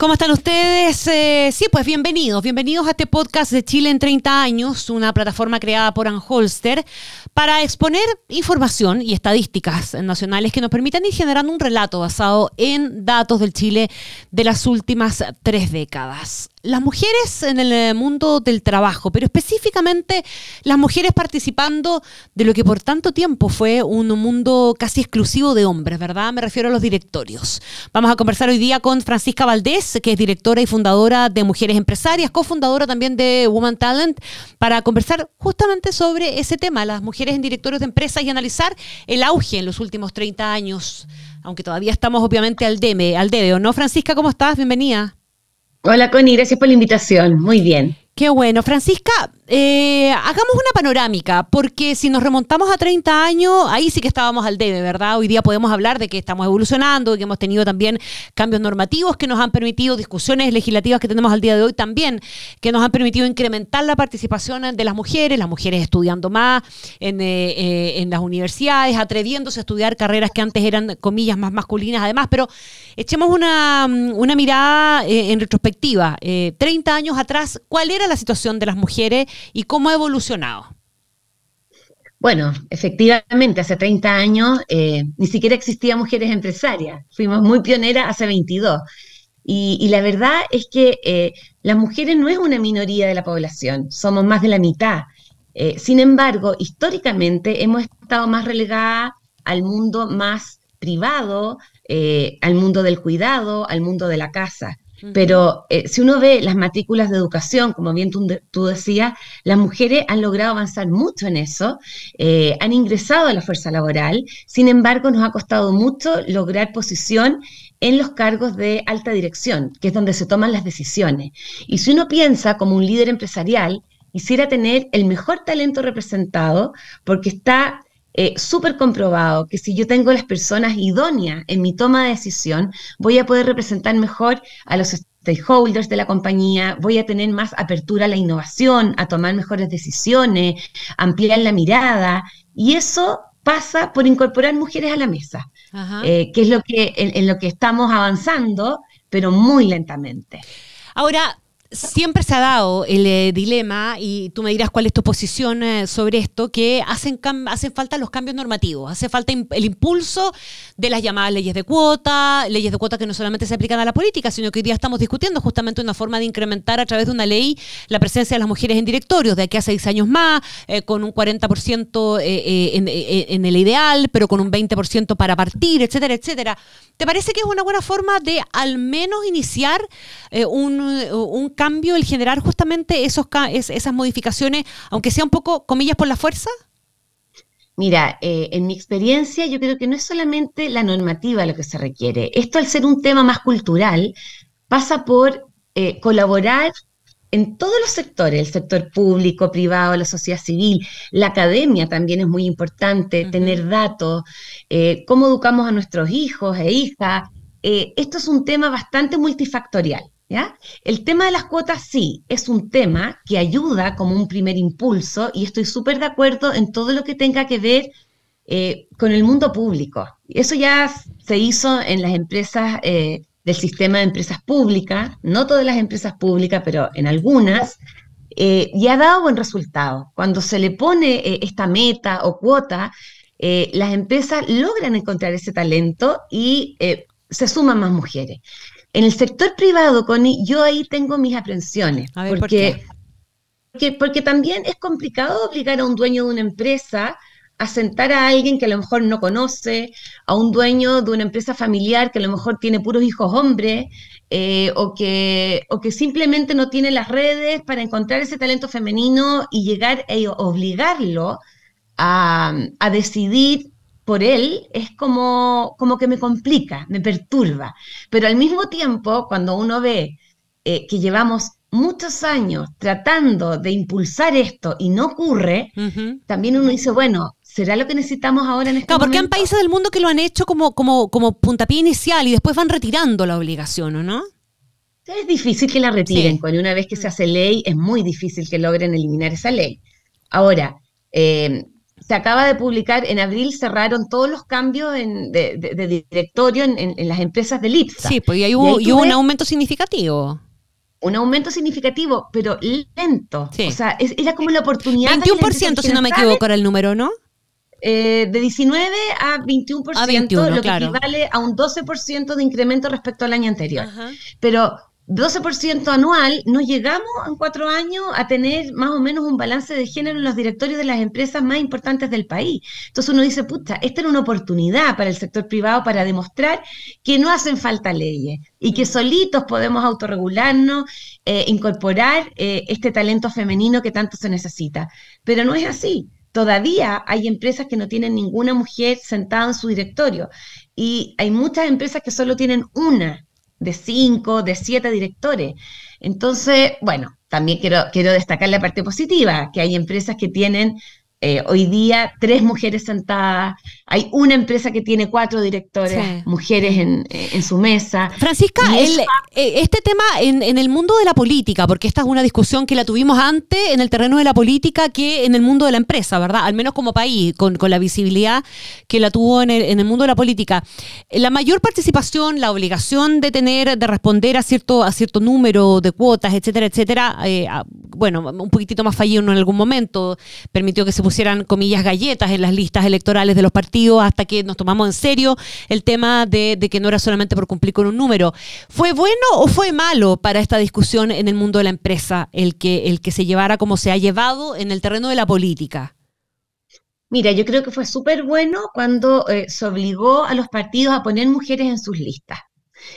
¿Cómo están ustedes? Eh, sí, pues bienvenidos. Bienvenidos a este podcast de Chile en 30 años, una plataforma creada por Anholster para exponer información y estadísticas nacionales que nos permitan ir generando un relato basado en datos del Chile de las últimas tres décadas las mujeres en el eh, mundo del trabajo, pero específicamente las mujeres participando de lo que por tanto tiempo fue un mundo casi exclusivo de hombres, ¿verdad? Me refiero a los directorios. Vamos a conversar hoy día con Francisca Valdés, que es directora y fundadora de Mujeres Empresarias, cofundadora también de Woman Talent, para conversar justamente sobre ese tema, las mujeres en directorios de empresas y analizar el auge en los últimos 30 años, aunque todavía estamos obviamente al debe, al debe, ¿o no? Francisca, ¿cómo estás? Bienvenida. Hola Connie, gracias por la invitación. Muy bien. Qué bueno. Francisca, eh, hagamos una panorámica, porque si nos remontamos a 30 años, ahí sí que estábamos al debe, ¿verdad? Hoy día podemos hablar de que estamos evolucionando, y que hemos tenido también cambios normativos que nos han permitido, discusiones legislativas que tenemos al día de hoy también, que nos han permitido incrementar la participación de las mujeres, las mujeres estudiando más en, eh, eh, las universidades, atreviéndose a estudiar carreras que antes eran, comillas, más masculinas además, pero echemos una, una mirada en retrospectiva. 30 años atrás, ¿cuál era la situación de las mujeres y cómo ha evolucionado? Bueno, efectivamente, hace 30 años eh, ni siquiera existían mujeres empresarias. Fuimos muy pioneras hace 22. Y, la verdad es que eh, las mujeres no es una minoría de la población, somos más de la mitad. Eh, sin embargo, históricamente hemos estado más relegadas al mundo más privado, al mundo del cuidado, al mundo de la casa. Pero eh, si uno ve las matrículas de educación, como bien tú, decías, las mujeres han logrado avanzar mucho en eso, eh, han ingresado a la fuerza laboral, sin embargo nos ha costado mucho lograr posición en los cargos de alta dirección, que es donde se toman las decisiones. Y si uno piensa como un líder empresarial, quisiera tener el mejor talento representado porque está eh, súper comprobado que si yo tengo las personas idóneas en mi toma de decisión, voy a poder representar mejor a los stakeholders de la compañía, voy a tener más apertura a la innovación, a tomar mejores decisiones, ampliar la mirada, y eso pasa por incorporar mujeres a la mesa, eh, que es lo que, en lo que estamos avanzando, pero muy lentamente. Ahora, siempre se ha dado el eh, dilema, y tú me dirás cuál es tu posición eh, sobre esto, que hacen, hacen falta los cambios normativos, hace falta el impulso de las llamadas leyes de cuota, leyes de cuota que no solamente se aplican a la política, sino que hoy día estamos discutiendo justamente una forma de incrementar a través de una ley la presencia de las mujeres en directorios, de aquí a seis años más, eh, con un 40% en, en el ideal, pero con un 20% para partir, etcétera, etcétera. ¿Te parece que es una buena forma de al menos iniciar un, un cambio el generar justamente esos, esas modificaciones, aunque sea un poco, comillas, por la fuerza? Mira, eh, en mi experiencia yo creo que no es solamente la normativa lo que se requiere. Esto al ser un tema más cultural pasa por eh, colaborar en todos los sectores, el sector público, privado, la sociedad civil, la academia también es muy importante, tener datos, eh, cómo educamos a nuestros hijos e hijas. esto es un tema bastante multifactorial. El tema de las cuotas sí, es un tema que ayuda como un primer impulso y estoy súper de acuerdo en todo lo que tenga que ver eh, con el mundo público. Eso ya se hizo en las empresas eh, del sistema de empresas públicas, no todas las empresas públicas, pero en algunas, eh, y ha dado buen resultado. Cuando se le pone esta meta o cuota, las empresas logran encontrar ese talento y se suman más mujeres. En el sector privado, Connie, yo ahí tengo mis aprensiones. porque, Porque, porque también es complicado obligar a un dueño de una empresa a sentar a alguien que a lo mejor no conoce, a un dueño de una empresa familiar que a lo mejor tiene puros hijos hombres, eh, o, que, o que simplemente no tiene las redes para encontrar ese talento femenino y llegar a obligarlo a, a decidir por él es como, como que me complica, me perturba. Pero al mismo tiempo, cuando uno ve eh, que llevamos muchos años tratando de impulsar esto y no ocurre, también uno dice, bueno, ¿será lo que necesitamos ahora en este Claro, porque hay países del mundo que lo han hecho como, como, como puntapié inicial y después van retirando la obligación, ¿o no? Es difícil que la retiren, Sí. cuando una vez que se hace ley es muy difícil que logren eliminar esa ley. Ahora, eh, se acaba de publicar, en abril cerraron todos los cambios en- de, de- de directorio en, en- en las empresas del IPSA. Sí, pues y ahí Y hubo, ahí y tú hubo un aumento significativo. Un aumento significativo, pero lento. Sí. O sea, es- era como la oportunidad. de que las 21%, empresas si no me equivoco, era el número, ¿no? eh, de 19 a 21%, A 21, lo que claro. equivale a un 12% de incremento respecto al año anterior. Pero 12% anual, no llegamos en cuatro años a tener más o menos un balance de género en los directorios de las empresas más importantes del país. Entonces uno dice, puta, esta era una oportunidad para el sector privado para demostrar que no hacen falta leyes y que solitos podemos autorregularnos, eh, incorporar eh, este talento femenino que tanto se necesita. Pero no es así. Todavía hay empresas que no tienen ninguna mujer sentada en su directorio y hay muchas empresas que solo tienen una de cinco, de siete directores. Entonces, bueno, también quiero, quiero destacar la parte positiva, que hay empresas que tienen eh, hoy día tres mujeres sentadas, hay una empresa que tiene cuatro directores, Sí. mujeres en, eh, en su mesa. Francisca, el- eh, este tema en, en el mundo de la política, porque esta es una discusión que la tuvimos antes en el terreno de la política que en el mundo de la empresa, ¿verdad? Al menos como país, con, con la visibilidad que la tuvo en el, en el mundo de la política. La mayor participación, la obligación de tener, de responder a cierto, a cierto número de cuotas, etcétera, etcétera, eh, a- bueno, un poquitito más fallido en algún momento, permitió que se pusieran, comillas, galletas en las listas electorales de los partidos hasta que nos tomamos en serio el tema de, que no era solamente por cumplir con un número. ¿Fue bueno o fue malo para esta discusión en el mundo de la empresa el que, el que se llevara como se ha llevado en el terreno de la política? Mira, yo creo que fue súper bueno cuando eh, se obligó a los partidos a poner mujeres en sus listas.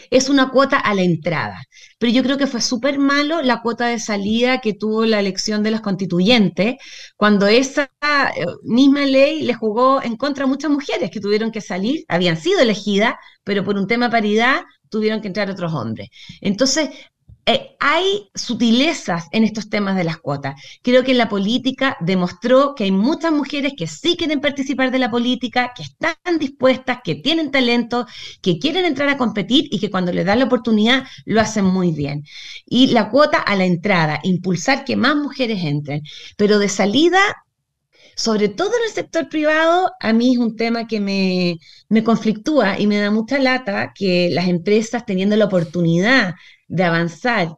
Es una cuota a la entrada, pero yo creo que fue súper malo la cuota de salida que tuvo la elección de los constituyentes, cuando esa eh, misma ley le jugó en contra a muchas mujeres que tuvieron que salir, habían sido elegidas, pero por un tema de paridad tuvieron que entrar otros hombres. Entonces, eh, hay sutilezas en estos temas de las cuotas. Creo que la política demostró que hay muchas mujeres que sí quieren participar de la política, que están dispuestas, que tienen talento, que quieren entrar a competir y que cuando les dan la oportunidad lo hacen muy bien. Y la cuota a la entrada, impulsar que más mujeres entren, pero de salida sobre todo en el sector privado, a mí es un tema que me, me conflictúa y me da mucha lata que las empresas teniendo la oportunidad de avanzar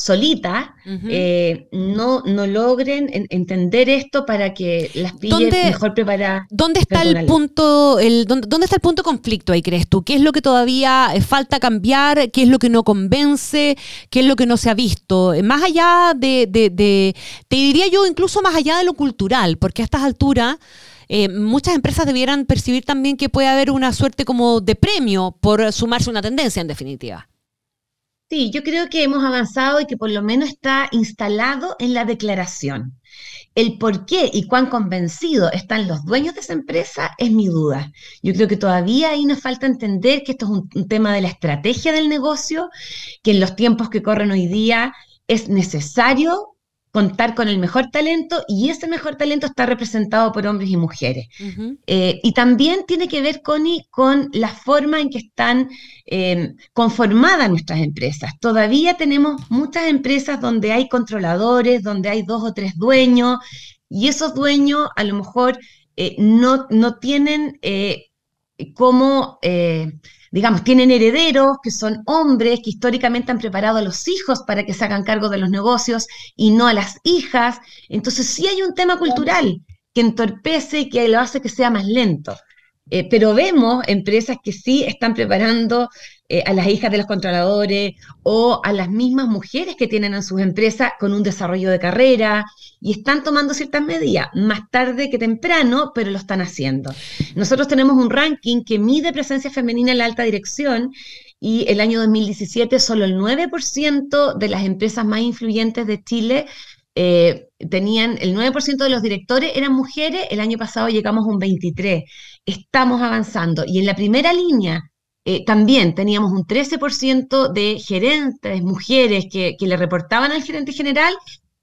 solitas, Ujú. eh, no, no logren en- entender esto para que las pillen ¿Dónde- mejor preparadas. ¿Dónde está el punto, el, dónde, dónde está el punto de conflicto ahí, crees tú? ¿Qué es lo que todavía eh, falta cambiar? ¿Qué es lo que no convence? ¿Qué es lo que no se ha visto? Eh, Más allá de, de- de- te diría yo, incluso más allá de lo cultural, porque a estas alturas eh, muchas empresas debieran percibir también que puede haber una suerte como de premio por sumarse a una tendencia, en definitiva. Sí, yo creo que hemos avanzado y que por lo menos está instalado en la declaración. El por qué y cuán convencidos están los dueños de esa empresa es mi duda. Yo creo que todavía ahí nos falta entender que esto es un, un tema de la estrategia del negocio, que en los tiempos que corren hoy día es necesario contar con el mejor talento y ese mejor talento está representado por hombres y mujeres. Eh, y también tiene que ver, Connie, con la forma en que están eh, conformadas nuestras empresas. Todavía tenemos muchas empresas donde hay controladores, donde hay dos o tres dueños, y esos dueños a lo mejor eh, no, no tienen eh, digamos, tienen herederos que son hombres que históricamente han preparado a los hijos para que se hagan cargo de los negocios y no a las hijas. Entonces sí hay un tema cultural que entorpece y que lo hace que sea más lento. Eh, pero vemos empresas que sí están preparando eh, a las hijas de los controladores o a las mismas mujeres que tienen en sus empresas con un desarrollo de carrera y están tomando ciertas medidas, más tarde que temprano, pero lo están haciendo. Nosotros tenemos un ranking que mide presencia femenina en la alta dirección y el año 2017 solo el 9% de las empresas más influyentes de Chile eh, tenían, el 9% de los directores eran mujeres, el año pasado llegamos a un 23%. Estamos avanzando. Y en la primera línea eh, también teníamos un 13% de gerentes, mujeres que, que le reportaban al gerente general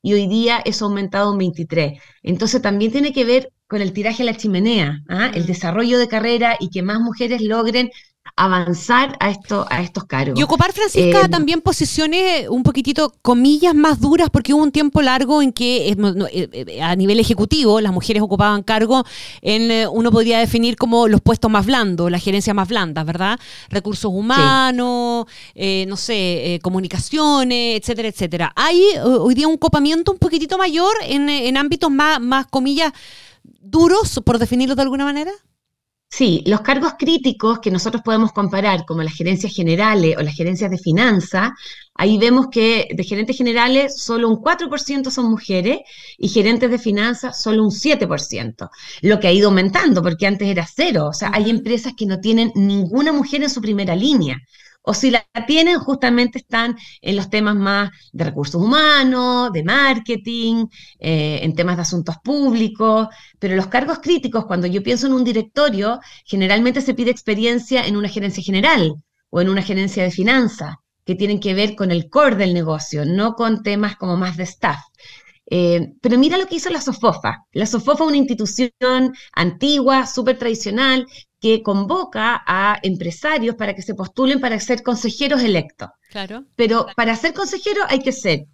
y hoy día eso ha aumentado a un 23%. Entonces también tiene que ver con el tiraje a la chimenea, ¿ah? el mm. desarrollo de carrera y que más mujeres logren avanzar a, esto, a estos cargos. Y ocupar, Francisca, eh, también posiciones un poquitito, comillas, más duras, porque hubo un tiempo largo en que eh, eh, a nivel ejecutivo las mujeres ocupaban cargo en, uno podría definir como los puestos más blandos, las gerencias más blandas, ¿verdad? Recursos humanos, no sé, comunicaciones, etcétera, etcétera. Hay hoy día un copamiento un poquitito mayor en, en ámbitos más, más, comillas, duros, por definirlo de alguna manera. Sí, los cargos críticos que nosotros podemos comparar, como las gerencias generales o las gerencias de finanza, ahí vemos que de gerentes generales solo un 4% son mujeres y gerentes de finanzas solo un 7%, lo que ha ido aumentando porque antes era cero. O sea, hay empresas que no tienen ninguna mujer en su primera línea o si la tienen, justamente están en los temas más de recursos humanos, de marketing, eh, en temas de asuntos públicos, pero los cargos críticos, cuando yo pienso en un directorio, generalmente se pide experiencia en una gerencia general o en una gerencia de finanzas, que tienen que ver con el core del negocio, no con temas como más de staff. Eh, pero mira lo que hizo la SOFOFA. La SOFOFA es una institución antigua, súper tradicional, que convoca a empresarios para que se postulen para ser consejeros electos. Claro. Pero para ser consejero hay que ser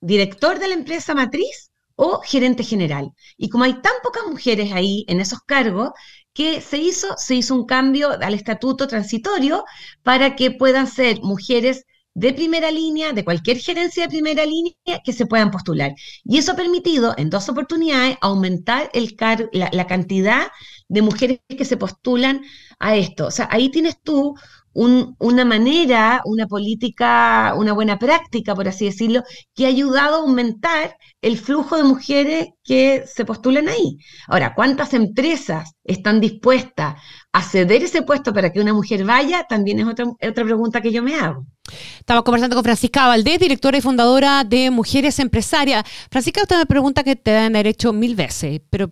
director de la empresa matriz o gerente general. Y como hay tan pocas mujeres ahí en esos cargos, que se hizo? Se hizo un cambio al estatuto transitorio para que puedan ser mujeres de primera línea, de cualquier gerencia de primera línea, que se puedan postular. Y eso ha permitido en dos oportunidades aumentar el la, cantidad de mujeres que se postulan a esto. O sea, ahí tienes tú una manera, una política, una buena práctica, por así decirlo, que ha ayudado a aumentar el flujo de mujeres que se postulan ahí. Ahora, ¿cuántas empresas están dispuestas a ceder ese puesto para que una mujer vaya? También es otra, otra pregunta que yo me hago. Estamos conversando con Francisca Valdés, directora y fundadora de Mujeres Empresarias. Francisca, usted me pregunta que te han hecho mil veces, pero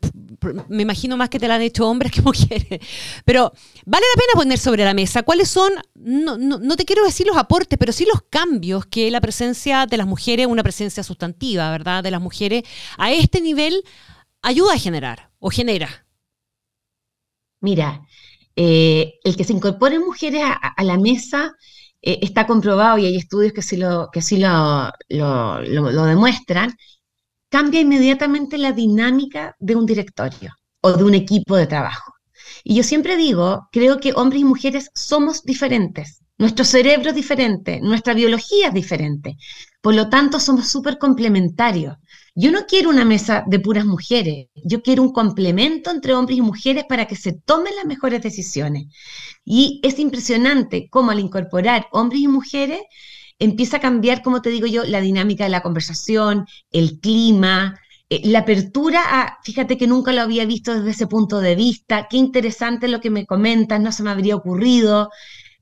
me imagino más que te la han hecho hombres que mujeres. Pero vale la pena poner sobre la mesa cuáles son, no, no, te quiero decir los aportes, pero sí los cambios que la presencia de las mujeres, una presencia sustantiva, ¿verdad?, de las mujeres a este nivel ayuda a generar o genera. Mira, eh, el que se incorporen mujeres a la mesa eh, está comprobado y hay estudios que sí, lo, que sí lo, lo, demuestran, cambia inmediatamente la dinámica de un directorio o de un equipo de trabajo. Y yo siempre digo, creo que hombres y mujeres somos diferentes. Nuestro cerebro es diferente, nuestra biología es diferente. Por lo tanto, somos súper complementarios. Yo no quiero una mesa de puras mujeres, yo quiero un complemento entre hombres y mujeres para que se tomen las mejores decisiones. Y es impresionante cómo al incorporar hombres y mujeres empieza a cambiar, como te digo yo, la dinámica de la conversación, el clima, eh, la apertura a, fíjate que nunca lo había visto desde ese punto de vista, qué interesante lo que me comentas, no se me habría ocurrido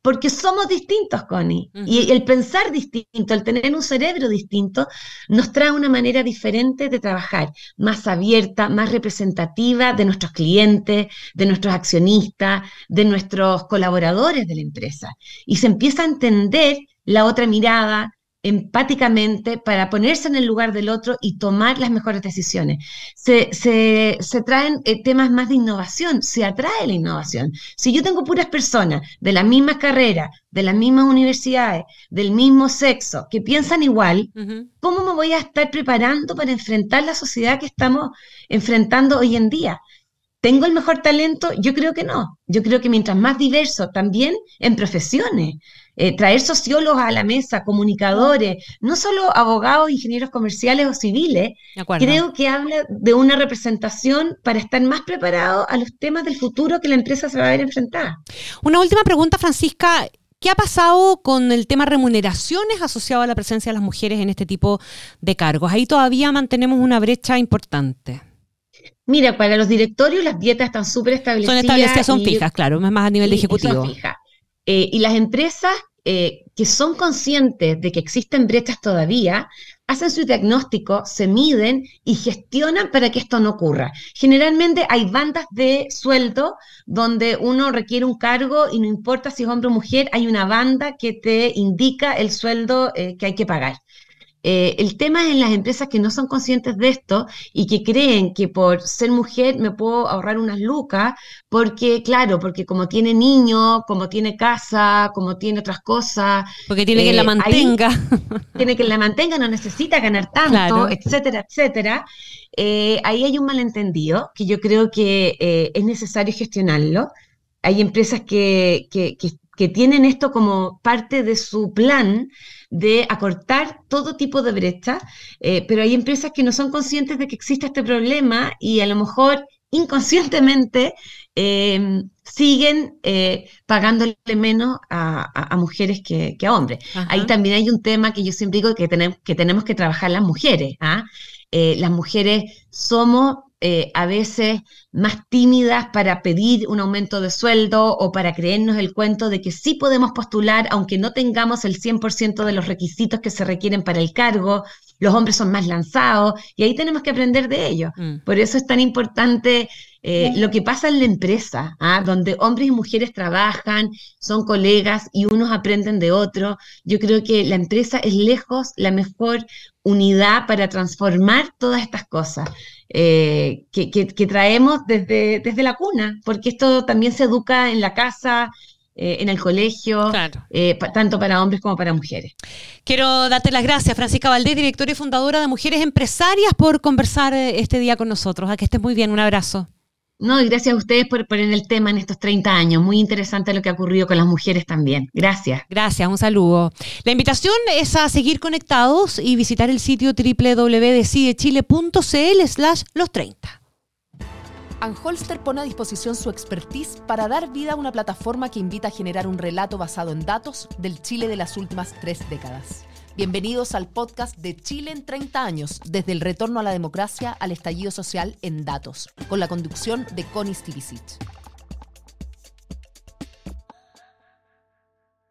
porque somos distintos, Connie. Y el pensar distinto, el tener un cerebro distinto, nos trae una manera diferente de trabajar, más abierta, más representativa de nuestros clientes, de nuestros accionistas, de nuestros colaboradores de la empresa. Y se empieza a entender la otra mirada, empáticamente para ponerse en el lugar del otro y tomar las mejores decisiones. Se, traen eh, temas más de innovación, se atrae la innovación. Si yo tengo puras personas de la misma carrera, de las mismas universidades, del mismo sexo, que piensan igual, ¿cómo me voy a estar preparando para enfrentar la sociedad que estamos enfrentando hoy en día? ¿Tengo el mejor talento? Yo creo que no. Yo creo que mientras más diverso, también en profesiones, eh, traer sociólogos a la mesa, comunicadores, no solo abogados, ingenieros comerciales o civiles, creo que habla de una representación para estar más preparado a los temas del futuro que la empresa se va a ver enfrentada. Una última pregunta, Francisca. ¿Qué ha pasado con el tema remuneraciones asociado a la presencia de las mujeres en este tipo de cargos? Ahí todavía mantenemos una brecha importante. Mira, para los directorios las dietas están súper establecidas. Son establecidas, son fijas, claro, más a nivel de ejecutivo. Eh, y las empresas eh, que son conscientes de que existen brechas todavía, hacen su diagnóstico, se miden y gestionan para que esto no ocurra. Generalmente hay bandas de sueldo donde uno requiere un cargo y no importa si es hombre o mujer, hay una banda que te indica el sueldo eh, que hay que pagar. Eh, el tema es en las empresas que no son conscientes de esto y que creen que por ser mujer me puedo ahorrar unas lucas, porque, claro, porque como tiene niños, como tiene casa, como tiene otras cosas. Porque tiene que la eh, mantenga. tiene que la mantenga, no necesita ganar tanto, etcétera, etcétera. Eh, ahí hay un malentendido que yo creo que es necesario gestionarlo. Hay empresas que, que, que tienen esto como parte de su plan de acortar todo tipo de brecha, eh, pero hay empresas que no son conscientes de que existe este problema y a lo mejor inconscientemente eh, siguen eh, pagándole menos a, mujeres que, a hombres. Ahí también hay un tema que yo siempre digo que tenemos que, tenemos que trabajar las mujeres. ¿ah? las mujeres somos eh, a veces más tímidas para pedir un aumento de sueldo o para creernos el cuento de que sí podemos postular aunque no tengamos el 100% de los requisitos que se requieren para el cargo. Los hombres son más lanzados y ahí tenemos que aprender de ellos. Mm. Por eso es tan importante eh, lo que pasa en la empresa, ¿ah? donde hombres y mujeres trabajan, son colegas y unos aprenden de otros. Yo creo que la empresa es lejos la mejor unidad para transformar todas estas cosas. Eh, que, traemos desde, desde la cuna, porque esto también se educa en la casa, eh, en el colegio, eh, tanto para hombres como para mujeres. Quiero darte las gracias, Francisca Valdés, directora y fundadora de Mujeres Empresarias, por conversar este día con nosotros. A que estés muy bien, un abrazo. No, y gracias a ustedes por poner el tema en estos 30 años. Muy interesante lo que ha ocurrido con las mujeres también. Gracias. Gracias, un saludo. La invitación es a seguir conectados y visitar el sitio www.decidechile.cl slash los 30. Anholster pone a disposición su expertise para dar vida a una plataforma que invita a generar un relato basado en datos del Chile de las últimas tres décadas. Bienvenidos al podcast de Chile en 30 años, desde el retorno a la democracia al estallido social en datos, con la conducción de Connie Stivicic.